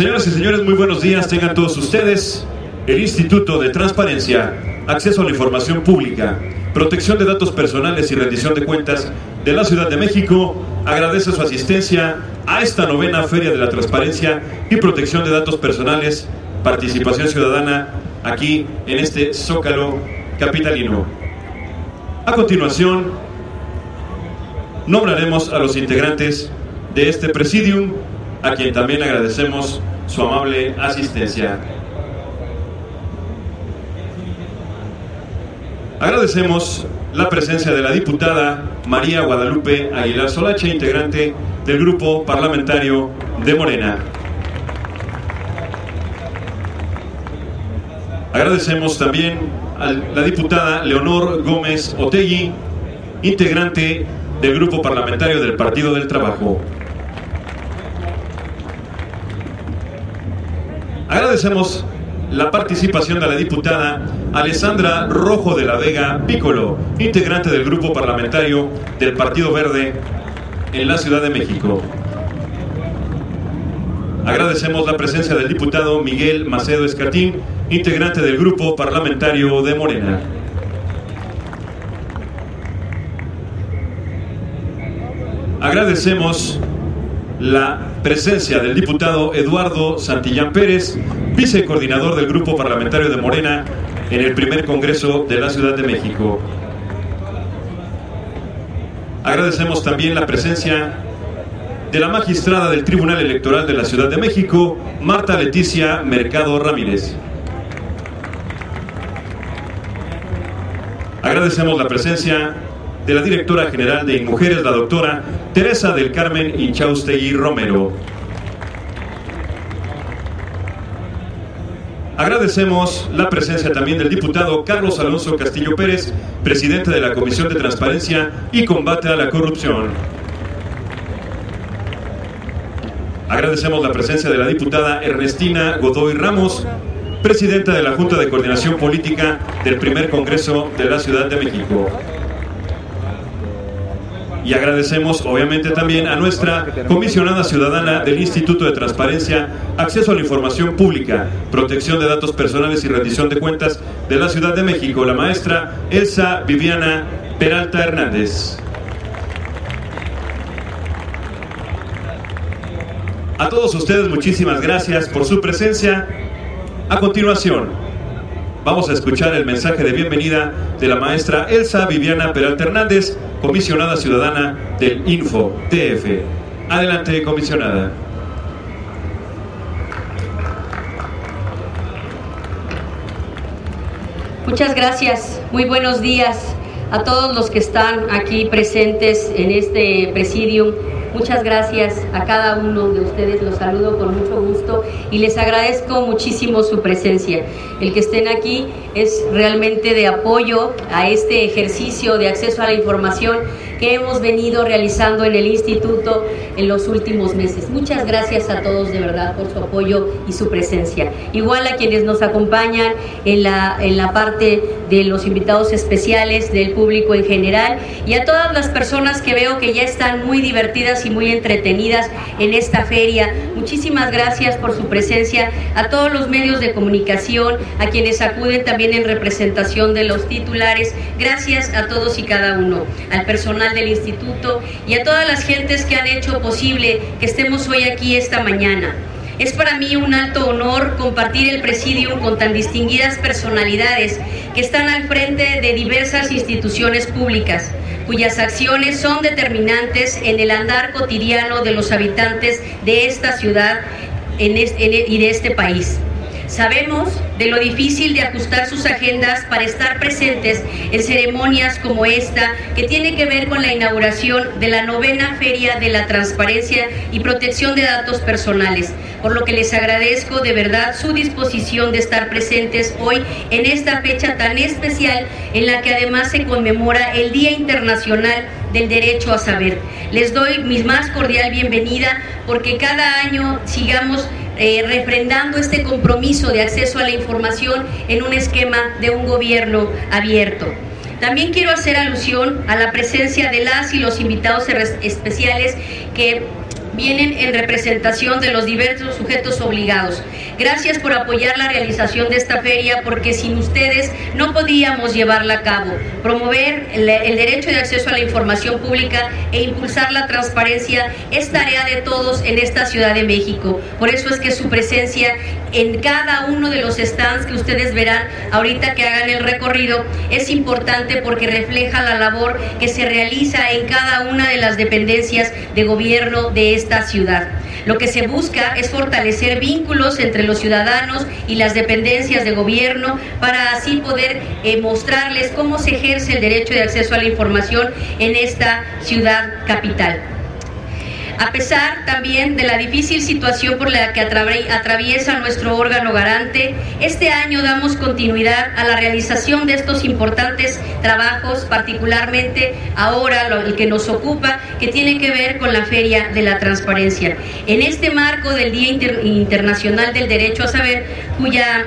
Señoras y señores, muy buenos días. Tengan todos ustedes. El Instituto de Transparencia, Acceso a la Información Pública, Protección de Datos Personales y Rendición de Cuentas de la Ciudad de México agradece su asistencia a esta novena Feria de la Transparencia y Protección de Datos Personales, Participación Ciudadana, aquí en este Zócalo capitalino. A continuación, nombraremos a los integrantes de este presidium, a quien también agradecemos su amable asistencia. Agradecemos la presencia de la diputada María Guadalupe Aguilar Solache, integrante del grupo parlamentario de Morena. Agradecemos también a la diputada Leonor Gómez Otegui, integrante del grupo parlamentario del Partido del Trabajo. Agradecemos la participación de la diputada Alessandra Rojo de la Vega Piccolo, integrante del grupo parlamentario del Partido Verde en la Ciudad de México. Agradecemos la presencia del diputado Miguel Macedo Escatín, integrante del grupo parlamentario de Morena. Agradecemos la presencia del diputado Eduardo Santillán Pérez, vicecoordinador del Grupo Parlamentario de Morena en el primer Congreso de la Ciudad de México. Agradecemos también la presencia de la magistrada del Tribunal Electoral de la Ciudad de México, Marta Leticia Mercado Ramírez. Agradecemos la presencia de la directora general de Mujeres, la doctora Teresa del Carmen Inchaustegui Romero. Agradecemos la presencia también del diputado Carlos Alonso Castillo Pérez, presidente de la Comisión de Transparencia y Combate a la Corrupción. Agradecemos la presencia de la diputada Ernestina Godoy Ramos, presidenta de la Junta de Coordinación Política del primer Congreso de la Ciudad de México. Y agradecemos obviamente también a nuestra comisionada ciudadana del Instituto de Transparencia, Acceso a la Información Pública, Protección de Datos Personales y Rendición de Cuentas de la Ciudad de México, la maestra Elsa Viviana Peralta Hernández. A todos ustedes muchísimas gracias por su presencia. A continuación, vamos a escuchar el mensaje de bienvenida de la maestra Elsa Viviana Peralta Hernández, comisionada ciudadana del Info TF. Adelante, comisionada. Muchas gracias, muy buenos días a todos los que están aquí presentes en este presidium Muchas gracias. a cada uno de ustedes, los saludo con mucho gusto y les agradezco muchísimo su presencia. El que estén aquí es realmente de apoyo a este ejercicio de acceso a la información que hemos venido realizando en el instituto en los últimos meses. Muchas gracias a todos de verdad por su apoyo y su presencia. Igual a quienes nos acompañan en la, en la parte de los invitados especiales, del público en general y a todas las personas que veo que ya están muy divertidas y muy entretenidas en esta feria. Muchísimas gracias por su presencia, a todos los medios de comunicación, a quienes acuden también en representación de los titulares. Gracias a todos y cada uno, al personal del instituto y a todas las gentes que han hecho posible que estemos hoy aquí esta mañana. Es para mí un alto honor compartir el presidium con tan distinguidas personalidades que están al frente de diversas instituciones públicas, cuyas acciones son determinantes en el andar cotidiano de los habitantes de esta ciudad y de este país. Sabemos de lo difícil de ajustar sus agendas para estar presentes en ceremonias como esta, que tiene que ver con la inauguración de la novena Feria de la Transparencia y Protección de Datos Personales, por lo que les agradezco de verdad su disposición de estar presentes hoy en esta fecha tan especial en la que además se conmemora el Día Internacional del Derecho a Saber. Les doy mi más cordial bienvenida porque cada año sigamos eh, refrendando este compromiso de acceso a la información en un esquema de un gobierno abierto. También quiero hacer alusión a la presencia de las y los invitados especiales que vienen en representación de los diversos sujetos obligados. Gracias por apoyar la realización de esta feria porque sin ustedes no podíamos llevarla a cabo. Promover el, derecho de acceso a la información pública e impulsar la transparencia es tarea de todos en esta Ciudad de México. Por eso es que su presencia en cada uno de los stands que ustedes verán ahorita que hagan el recorrido es importante porque refleja la labor que se realiza en cada una de las dependencias de gobierno de esta ciudad. Lo que se busca es fortalecer vínculos entre los ciudadanos y las dependencias de gobierno para así poder eh, mostrarles cómo se ejerce el derecho de acceso a la información en esta ciudad capital. A pesar también de la difícil situación por la que atraviesa nuestro órgano garante, este año damos continuidad a la realización de estos importantes trabajos, particularmente ahora el que nos ocupa, que tiene que ver con la Feria de la Transparencia. En este marco del Día Internacional del Derecho a Saber, cuya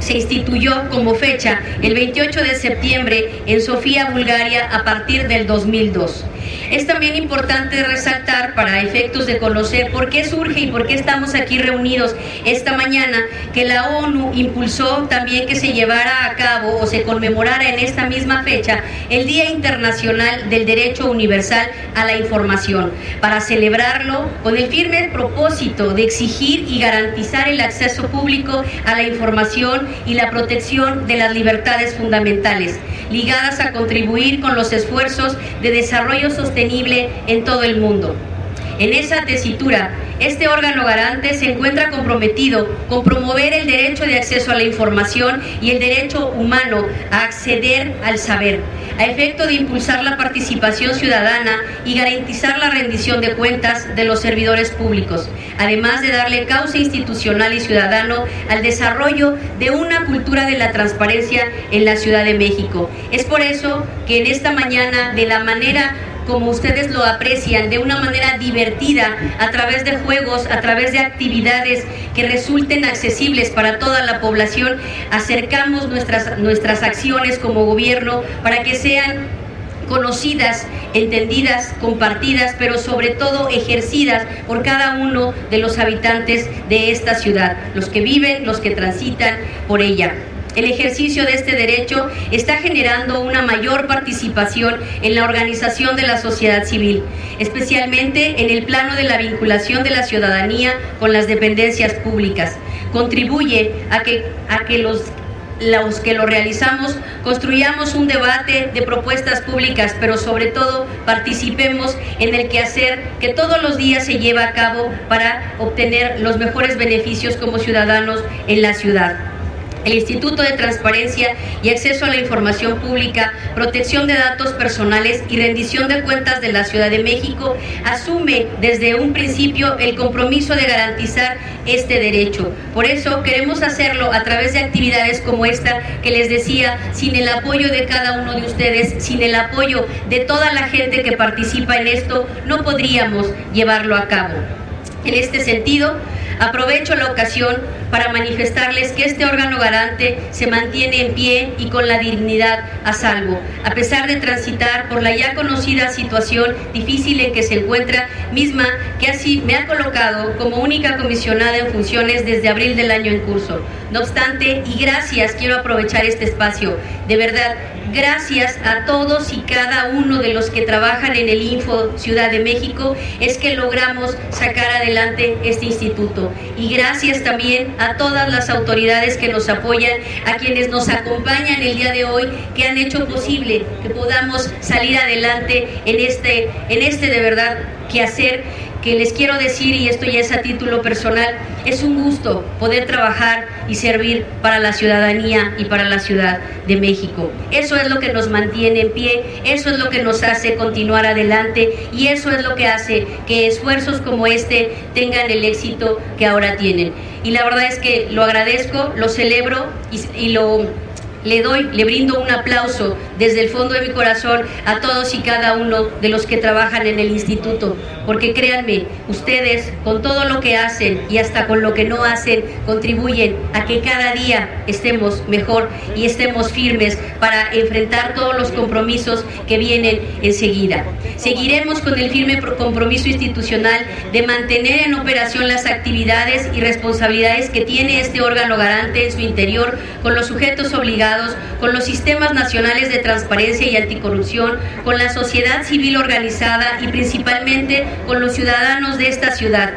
se instituyó como fecha el 28 de septiembre en Sofía, Bulgaria, a partir del 2002. Es también importante resaltar para efectos de conocer por qué surge y por qué estamos aquí reunidos esta mañana que la ONU impulsó también que se llevara a cabo o se conmemorara en esta misma fecha el Día Internacional del Derecho Universal a la Información, para celebrarlo con el firme propósito de exigir y garantizar el acceso público a la información y la protección de las libertades fundamentales, ligadas a contribuir con los esfuerzos de desarrollo sostenible en todo el mundo. En esa tesitura, este órgano garante se encuentra comprometido con promover el derecho de acceso a la información y el derecho humano a acceder al saber, a efecto de impulsar la participación ciudadana y garantizar la rendición de cuentas de los servidores públicos, además de darle causa institucional y ciudadano al desarrollo de una cultura de la transparencia en la Ciudad de México. Es por eso que en esta mañana, de la manera como ustedes lo aprecian, de una manera divertida, a través de juegos, a través de actividades que resulten accesibles para toda la población, acercamos nuestras, nuestras acciones como gobierno para que sean conocidas, entendidas, compartidas, pero sobre todo ejercidas por cada uno de los habitantes de esta ciudad, los que viven, los que transitan por ella. El ejercicio de este derecho está generando una mayor participación en la organización de la sociedad civil, especialmente en el plano de la vinculación de la ciudadanía con las dependencias públicas. Contribuye a que, a que los los que lo realizamos construyamos un debate de propuestas públicas, pero sobre todo participemos en el quehacer que todos los días se lleva a cabo para obtener los mejores beneficios como ciudadanos en la ciudad. El Instituto de Transparencia y Acceso a la Información Pública, Protección de Datos Personales y Rendición de Cuentas de la Ciudad de México asume desde un principio el compromiso de garantizar este derecho. Por eso queremos hacerlo a través de actividades como esta que les decía, sin el apoyo de cada uno de ustedes, sin el apoyo de toda la gente que participa en esto, no podríamos llevarlo a cabo. En este sentido, Aprovecho la ocasión para manifestarles que este órgano garante se mantiene en pie y con la dignidad a salvo, a pesar de transitar por la ya conocida situación difícil en que se encuentra, misma que así me ha colocado como única comisionada en funciones desde abril del año en curso. No obstante, y gracias, quiero aprovechar este espacio, de verdad, gracias a todos y cada uno de los que trabajan en el Info Ciudad de México, es que logramos sacar adelante este instituto. Y gracias también a todas las autoridades que nos apoyan, a quienes nos acompañan el día de hoy, que han hecho posible que podamos salir adelante en este, en este de verdad quehacer que les quiero decir, y esto ya es a título personal, es un gusto poder trabajar y servir para la ciudadanía y para la Ciudad de México. Eso es lo que nos mantiene en pie, eso es lo que nos hace continuar adelante y eso es lo que hace que esfuerzos como este tengan el éxito que ahora tienen. Y la verdad es que lo agradezco, lo celebro y, le doy, le brindo un aplauso desde el fondo de mi corazón a todos y cada uno de los que trabajan en el instituto, porque créanme, ustedes con todo lo que hacen y hasta con lo que no hacen, contribuyen a que cada día estemos mejor y estemos firmes para enfrentar todos los compromisos que vienen enseguida. Seguiremos con el firme compromiso institucional de mantener en operación las actividades y responsabilidades que tiene este órgano garante en su interior con los sujetos obligados, con los sistemas nacionales de transparencia y anticorrupción, con la sociedad civil organizada y principalmente con los ciudadanos de esta ciudad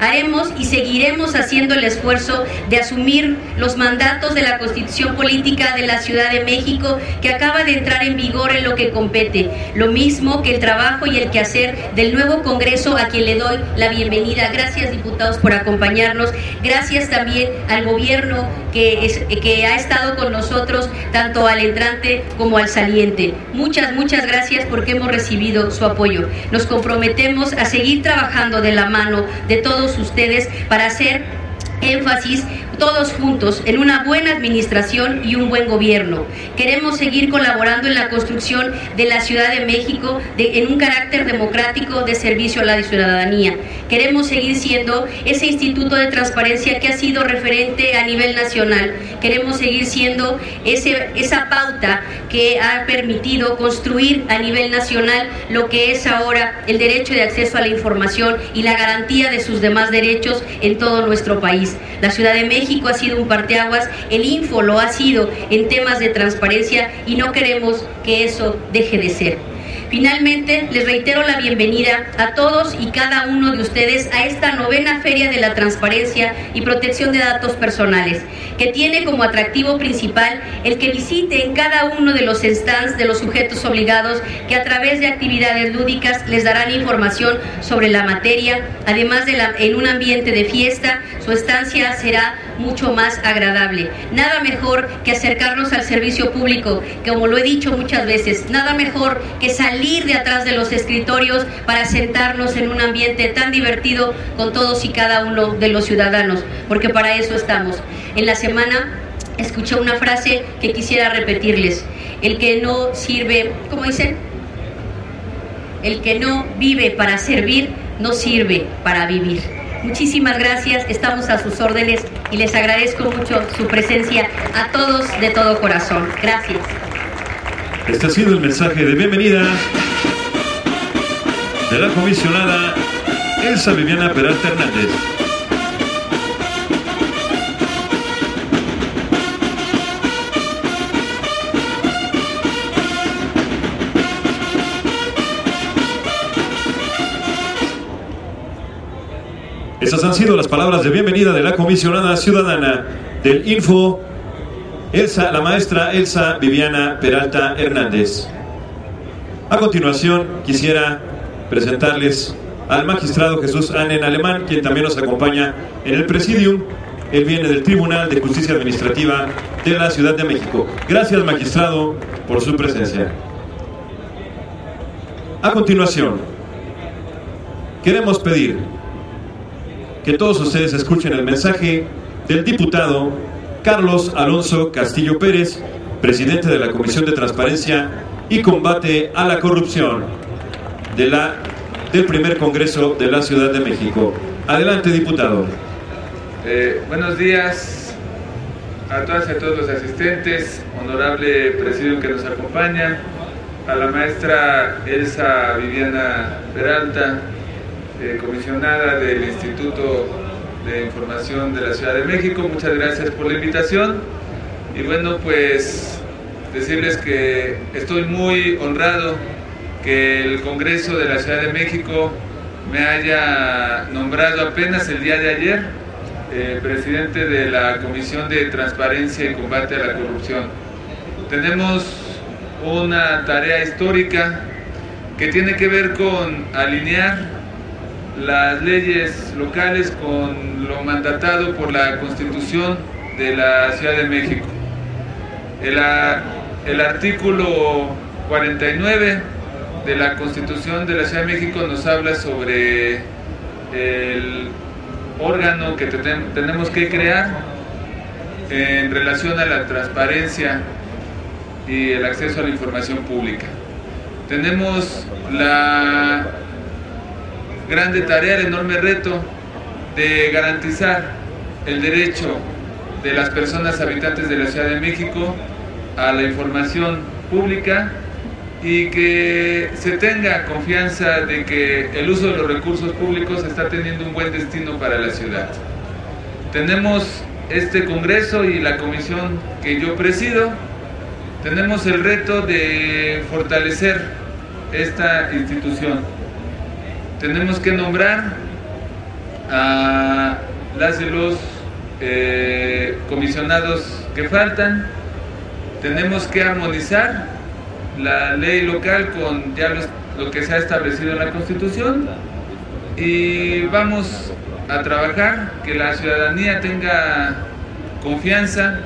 haremos y seguiremos haciendo el esfuerzo de asumir los mandatos de la Constitución Política de la Ciudad de México que acaba de entrar en vigor en lo que compete, lo mismo que el trabajo y el quehacer del nuevo Congreso a quien le doy la bienvenida. Gracias diputados por acompañarnos, gracias también al gobierno que, es, que ha estado con nosotros, tanto al entrante como al saliente. Muchas, muchas gracias porque hemos recibido su apoyo. Nos comprometemos a seguir trabajando de la mano de todos ustedes para hacer énfasis todos juntos en una buena administración y un buen gobierno. Queremos seguir colaborando en la construcción de la Ciudad de México en un carácter democrático de servicio a la ciudadanía. Queremos seguir siendo ese instituto de transparencia que ha sido referente a nivel nacional. Queremos seguir siendo ese, esa pauta que ha permitido construir a nivel nacional lo que es ahora el derecho de acceso a la información y la garantía de sus demás derechos en todo nuestro país. La Ciudad de México ha sido un parteaguas, el Info lo ha sido en temas de transparencia y no queremos que eso deje de ser. Finalmente, les reitero la bienvenida a todos y cada uno de ustedes a esta novena Feria de la Transparencia y Protección de Datos Personales, que tiene como atractivo principal el que visiten cada uno de los stands de los sujetos obligados que a través de actividades lúdicas les darán información sobre la materia, además de la, en un ambiente de fiesta, su estancia será mucho más agradable. Nada mejor que acercarnos al servicio público, como lo he dicho muchas veces, nada mejor que salir de atrás de los escritorios para sentarnos en un ambiente tan divertido con todos y cada uno de los ciudadanos, porque para eso estamos. En la semana escuché una frase que quisiera repetirles. El que no sirve, ¿cómo dicen? El que no vive para servir, no sirve para vivir. Muchísimas gracias, estamos a sus órdenes y les agradezco mucho su presencia a todos de todo corazón. Gracias. Este ha sido el mensaje de bienvenida de la comisionada Elsa Viviana Peralta Hernández. Esas han sido las palabras de bienvenida de la comisionada ciudadana del Info, Elsa, la maestra Elsa Viviana Peralta Hernández. A continuación, quisiera presentarles al magistrado Jesús Anen Alemán, quien también nos acompaña en el presidium. Él viene del Tribunal de Justicia Administrativa de la Ciudad de México. Gracias, magistrado, por su presencia. A continuación, queremos pedir que todos ustedes escuchen el mensaje del diputado Carlos Alonso Castillo Pérez, presidente de la Comisión de Transparencia y Combate a la Corrupción del primer Congreso de la Ciudad de México. Adelante, diputado. Eh, buenos días a todas y a todos los asistentes, honorable presidio que nos acompaña, a la maestra Elsa Viviana Peralta, eh, comisionada del Instituto de Información de la Ciudad de México. Muchas gracias por la invitación. Y bueno, pues decirles que estoy muy honrado que el Congreso de la Ciudad de México me haya nombrado apenas el día de ayer presidente de la Comisión de Transparencia y Combate a la Corrupción. Tenemos una tarea histórica que tiene que ver con alinear las leyes locales con lo mandatado por la Constitución de la Ciudad de México. El, el artículo 49 de la Constitución de la Ciudad de México nos habla sobre el órgano que tenemos que crear en relación a la transparencia y el acceso a la información pública. Tenemos la grande tarea, enorme reto de garantizar el derecho de las personas habitantes de la Ciudad de México a la información pública y que se tenga confianza de que el uso de los recursos públicos está teniendo un buen destino para la ciudad. Tenemos este Congreso y la comisión que yo presido, tenemos el reto de fortalecer esta institución. Tenemos que nombrar a las y los eh, comisionados que faltan, tenemos que armonizar la ley local con ya lo que se ha establecido en la Constitución. Y vamos a trabajar, que la ciudadanía tenga confianza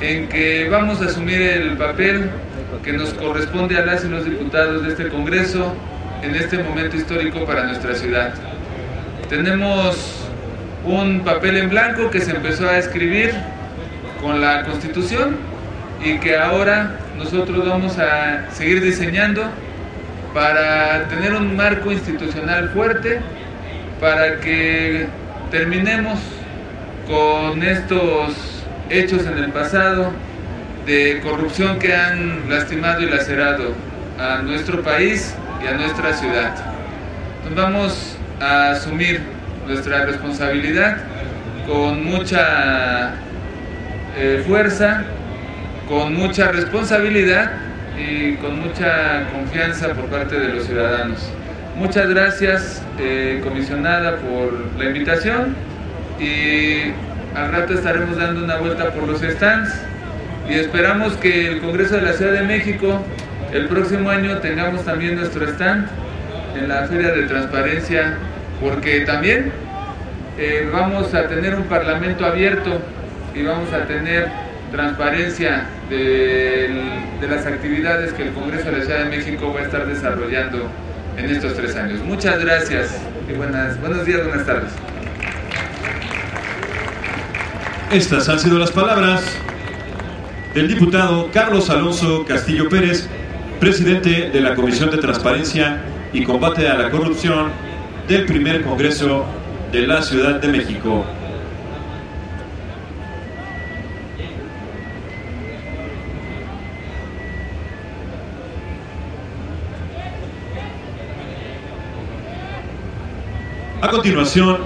en que vamos a asumir el papel que nos corresponde a las y los diputados de este Congreso en este momento histórico para nuestra ciudad. Tenemos un papel en blanco que se empezó a escribir con la Constitución y que ahora nosotros vamos a seguir diseñando para tener un marco institucional fuerte, para que terminemos con estos hechos en el pasado de corrupción que han lastimado y lacerado a nuestro país y a nuestra ciudad. Nos vamos a asumir nuestra responsabilidad con mucha eh, fuerza, con mucha responsabilidad y con mucha confianza por parte de los ciudadanos. Muchas gracias, eh, comisionada, por la invitación y al rato estaremos dando una vuelta por los stands y esperamos que el Congreso de la Ciudad de México el próximo año tengamos también nuestro stand en la Feria de Transparencia porque también eh, vamos a tener un parlamento abierto y vamos a tener transparencia de, las actividades que el Congreso de la Ciudad de México va a estar desarrollando en estos tres años. Muchas gracias y buenas, buenos días, buenas tardes. Estas han sido las palabras del diputado Carlos Alonso Castillo Pérez, presidente de la Comisión de Transparencia y Combate a la Corrupción del primer Congreso de la Ciudad de México. A continuación,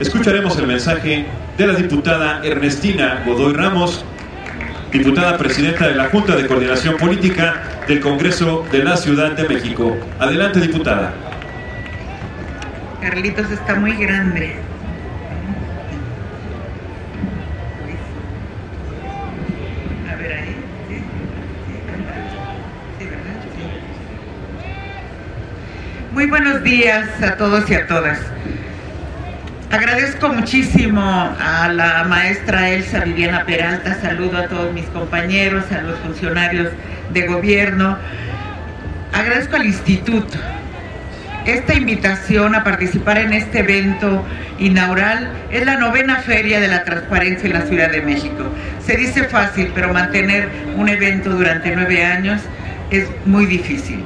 escucharemos el mensaje de la diputada Ernestina Godoy Ramos, diputada presidenta de la Junta de Coordinación Política del Congreso de la Ciudad de México. Adelante, diputada. Carlitos está muy grande. A ver ahí. Sí, sí, ¿verdad? Muy buenos días a todos y a todas. Agradezco muchísimo a la maestra Elsa Viviana Peralta, saludo a todos mis compañeros, a los funcionarios de gobierno. Agradezco al instituto esta invitación a participar en este evento inaugural es la novena feria de la transparencia en la Ciudad de México. Se dice fácil, pero mantener un evento durante nueve años es muy difícil.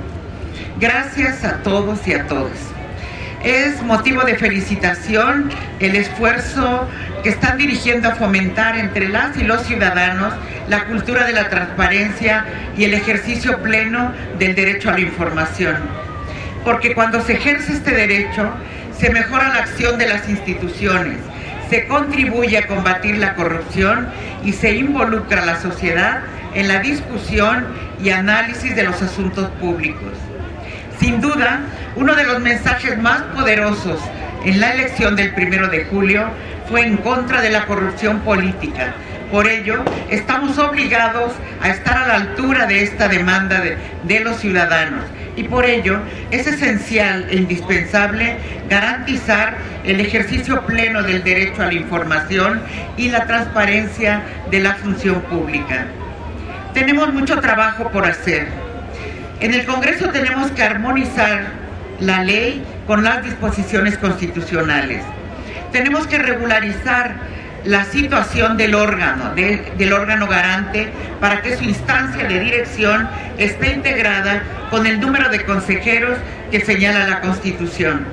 Gracias a todos y a todas. Es motivo de felicitación el esfuerzo que están dirigiendo a fomentar entre las y los ciudadanos la cultura de la transparencia y el ejercicio pleno del derecho a la información porque cuando se ejerce este derecho, se mejora la acción de las instituciones, se contribuye a combatir la corrupción y se involucra a la sociedad en la discusión y análisis de los asuntos públicos. Sin duda, uno de los mensajes más poderosos en la elección del primero de julio fue en contra de la corrupción política. Por ello, estamos obligados a estar a la altura de esta demanda de, los ciudadanos y por ello es esencial e indispensable garantizar el ejercicio pleno del derecho a la información y la transparencia de la función pública. Tenemos mucho trabajo por hacer. En el Congreso tenemos que armonizar la ley con las disposiciones constitucionales. Tenemos que regularizar la situación del órgano, del órgano garante, para que su instancia de dirección esté integrada con el número de consejeros que señala la Constitución.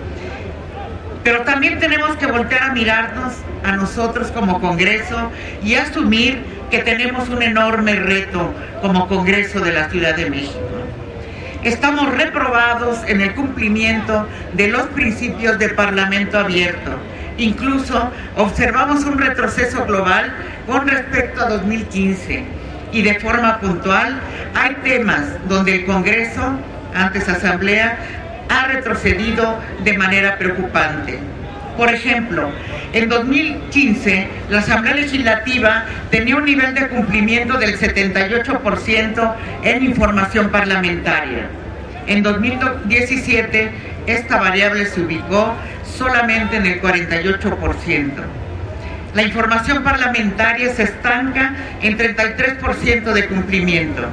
Pero también tenemos que voltear a mirarnos a nosotros como Congreso y asumir que tenemos un enorme reto como Congreso de la Ciudad de México. Estamos reprobados en el cumplimiento de los principios de Parlamento abierto. Incluso observamos un retroceso global con respecto a 2015 y de forma puntual hay temas donde el Congreso, antes Asamblea, ha retrocedido de manera preocupante. Por ejemplo, en 2015 la Asamblea Legislativa tenía un nivel de cumplimiento del 78% en información parlamentaria. En 2017 esta variable se ubicó solamente en el 48%. La información parlamentaria se estanca en 33% de cumplimiento.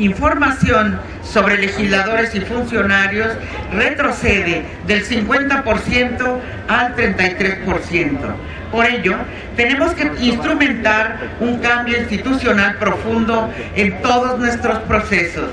Información sobre legisladores y funcionarios retrocede del 50% al 33%. Por ello, tenemos que instrumentar un cambio institucional profundo en todos nuestros procesos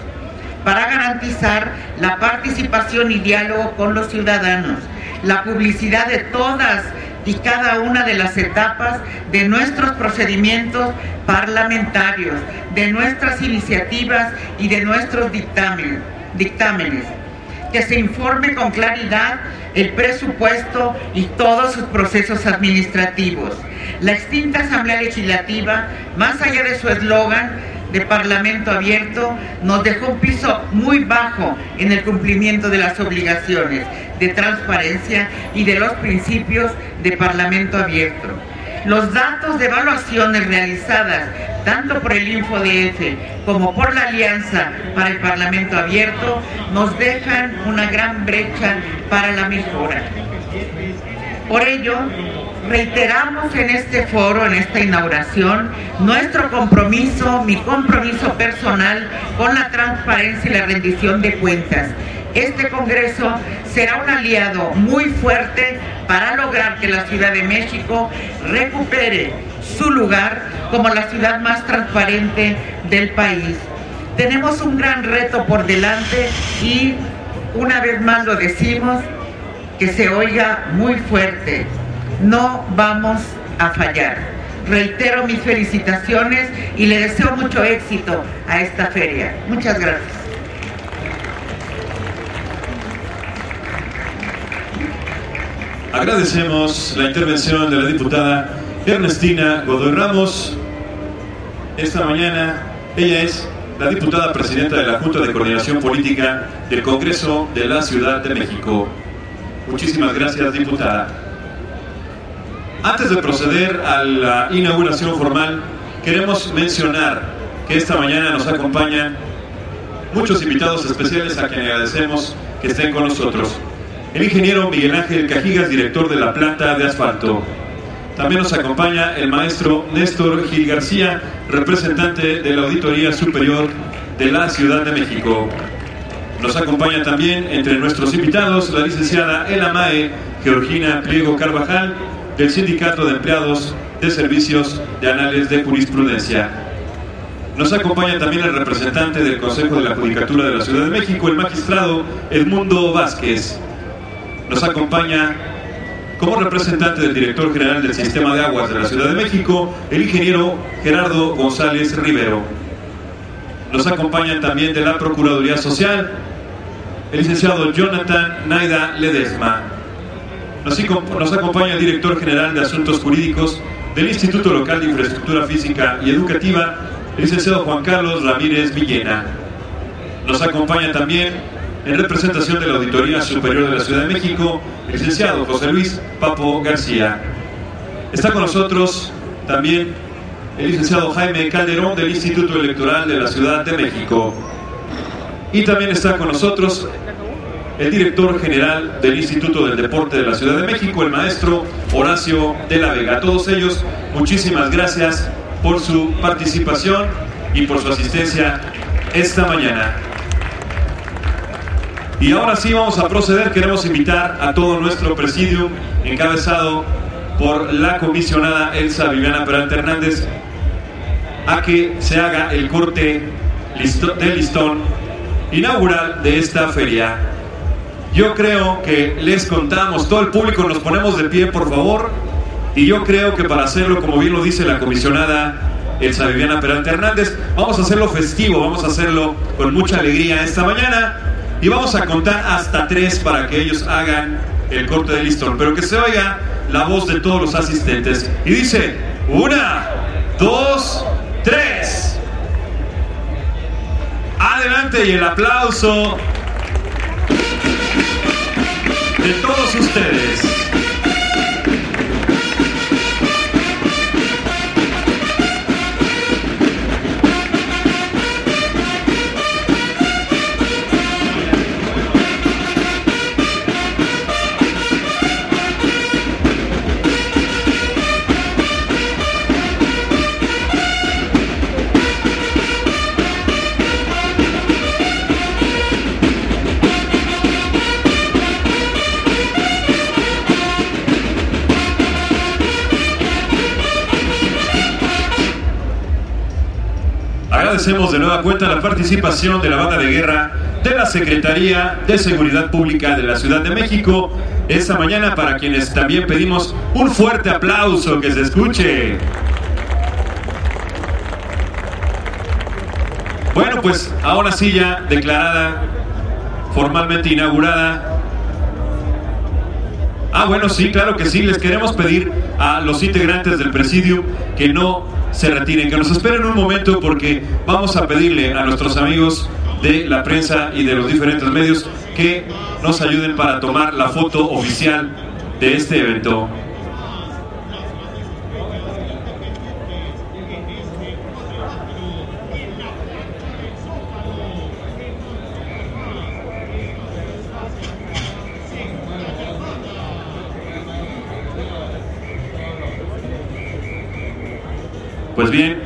para garantizar la participación y diálogo con los ciudadanos, la publicidad de todas y cada una de las etapas de nuestros procedimientos parlamentarios, de nuestras iniciativas y de nuestros dictámenes. Que se informe con claridad el presupuesto y todos sus procesos administrativos. La extinta Asamblea Legislativa, más allá de su eslogan, de Parlamento abierto nos dejó un piso muy bajo en el cumplimiento de las obligaciones de transparencia y de los principios de Parlamento abierto. Los datos de evaluaciones realizadas tanto por el InfoDF como por la Alianza para el Parlamento Abierto nos dejan una gran brecha para la mejora. Por ello, reiteramos en este foro, en esta inauguración, nuestro compromiso, mi compromiso personal con la transparencia y la rendición de cuentas. Este Congreso será un aliado muy fuerte para lograr que la Ciudad de México recupere su lugar como la ciudad más transparente del país. Tenemos un gran reto por delante y una vez más lo decimos, que se oiga muy fuerte. No vamos a fallar. Reitero mis felicitaciones y le deseo mucho éxito a esta feria. Muchas gracias. Agradecemos la intervención de la diputada Ernestina Godoy Ramos. Esta mañana ella es la diputada presidenta de la Junta de Coordinación Política del Congreso de la Ciudad de México. Muchísimas gracias, diputada. Antes de proceder a la inauguración formal, queremos mencionar que esta mañana nos acompañan muchos invitados especiales a quienes agradecemos que estén con nosotros. El ingeniero Miguel Ángel Cajigas, director de la planta de asfalto. También nos acompaña el maestro Néstor Gil García, representante de la Auditoría Superior de la Ciudad de México. Nos acompaña también entre nuestros invitados la licenciada Ela Mae Georgina Pliego Carvajal, del Sindicato de Empleados de Servicios de Anales de Jurisprudencia. Nos acompaña también el representante del Consejo de la Judicatura de la Ciudad de México, el magistrado Edmundo Vázquez. Nos acompaña como representante del director general del Sistema de Aguas de la Ciudad de México, el ingeniero Gerardo González Rivero. Nos acompañan también de la Procuraduría Social, el licenciado Jonathan Naida Ledesma. Nos, nos acompaña el director general de Asuntos Jurídicos del Instituto Local de Infraestructura Física y Educativa, el licenciado Juan Carlos Ramírez Villena. Nos acompaña también en representación de la Auditoría Superior de la Ciudad de México, el licenciado José Luis Papo García. Está con nosotros también el licenciado Jaime Calderón del Instituto Electoral de la Ciudad de México. Y también está con nosotros el director general del Instituto del Deporte de la Ciudad de México, el maestro Horacio de la Vega. Todos ellos, muchísimas gracias por su participación y por su asistencia esta mañana. Y ahora sí vamos a proceder. Queremos invitar a todo nuestro presidium, encabezado por la comisionada Elsa Viviana Peralta Hernández, a que se haga el corte del listón inaugural de esta feria. yo creo que les contamos, todo el público nos ponemos de pie, por favor, y yo creo que para hacerlo, como bien lo dice la comisionada Elsa Viviana Peralta Hernández, vamos a hacerlo festivo, vamos a hacerlo con mucha alegría esta mañana, y vamos a contar hasta tres para que ellos hagan el corte de listón, pero que se oiga la voz de todos los asistentes. Y dice, una, dos, tres. Adelante y el aplauso de todos ustedes. Agradecemos de nueva cuenta la participación de la banda de guerra de la Secretaría de Seguridad Pública de la Ciudad de México esta mañana para quienes también pedimos un fuerte aplauso que se escuche. Bueno, pues ahora sí ya declarada, formalmente inaugurada. Ah, bueno, sí, claro que sí. Les queremos pedir a los integrantes del presidio que no se retiren, que nos esperen un momento porque vamos a pedirle a nuestros amigos de la prensa y de los diferentes medios que nos ayuden para tomar la foto oficial de este evento. Pues bien,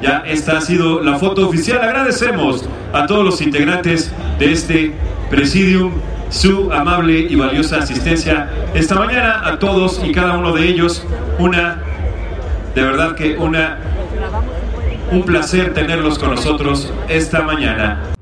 ya esta ha sido la foto oficial. Agradecemos a todos los integrantes de este presidium su amable y valiosa asistencia esta mañana a todos y cada uno de ellos una de verdad que una un placer tenerlos con nosotros esta mañana.